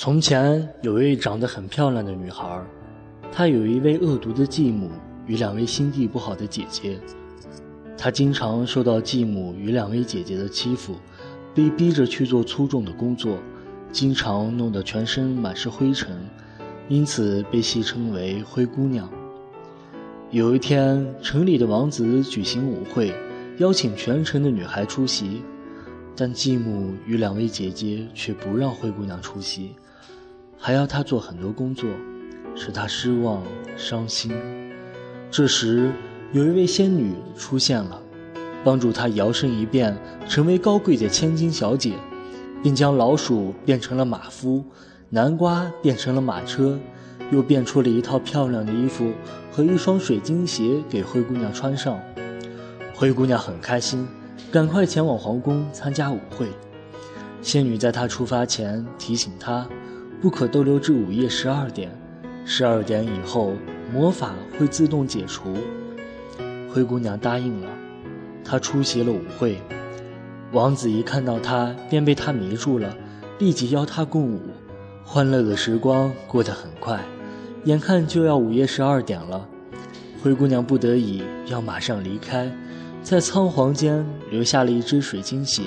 从前有位长得很漂亮的女孩，她有一位恶毒的继母与两位心地不好的姐姐。她经常受到继母与两位姐姐的欺负，被逼着去做粗重的工作，经常弄得全身满是灰尘，因此被戏称为“灰姑娘”。有一天，城里的王子举行舞会，邀请全城的女孩出席，但继母与两位姐姐却不让灰姑娘出席。还要他做很多工作，使他失望伤心。这时，有一位仙女出现了，帮助他摇身一变成为高贵的千金小姐，并将老鼠变成了马夫，南瓜变成了马车，又变出了一套漂亮的衣服和一双水晶鞋给灰姑娘穿上。灰姑娘很开心，赶快前往皇宫参加舞会。仙女在她出发前提醒她。不可逗留至午夜十二点，十二点以后魔法会自动解除。灰姑娘答应了，她出席了舞会。王子一看到她，便被她迷住了，立即邀她共舞。欢乐的时光过得很快，眼看就要午夜十二点了，灰姑娘不得已要马上离开，在仓皇间留下了一只水晶鞋。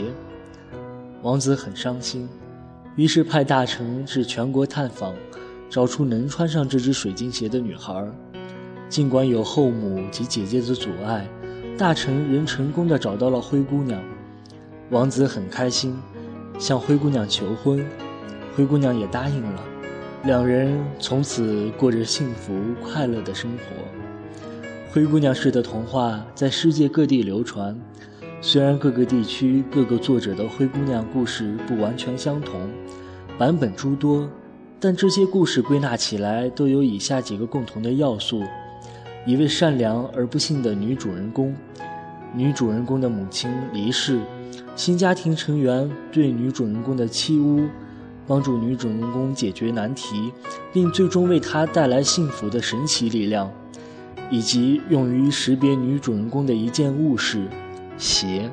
王子很伤心。于是派大臣至全国探访，找出能穿上这只水晶鞋的女孩。尽管有后母及姐姐的阻碍，大臣仍成功的找到了灰姑娘。王子很开心，向灰姑娘求婚，灰姑娘也答应了。两人从此过着幸福快乐的生活。灰姑娘式的童话在世界各地流传。虽然各个地区各个作者的灰姑娘故事不完全相同，版本诸多，但这些故事归纳起来都有以下几个共同的要素：一位善良而不幸的女主人公，女主人公的母亲离世，新家庭成员对女主人公的欺侮，帮助女主人公解决难题，并最终为她带来幸福的神奇力量，以及用于识别女主人公的一件物事。鞋。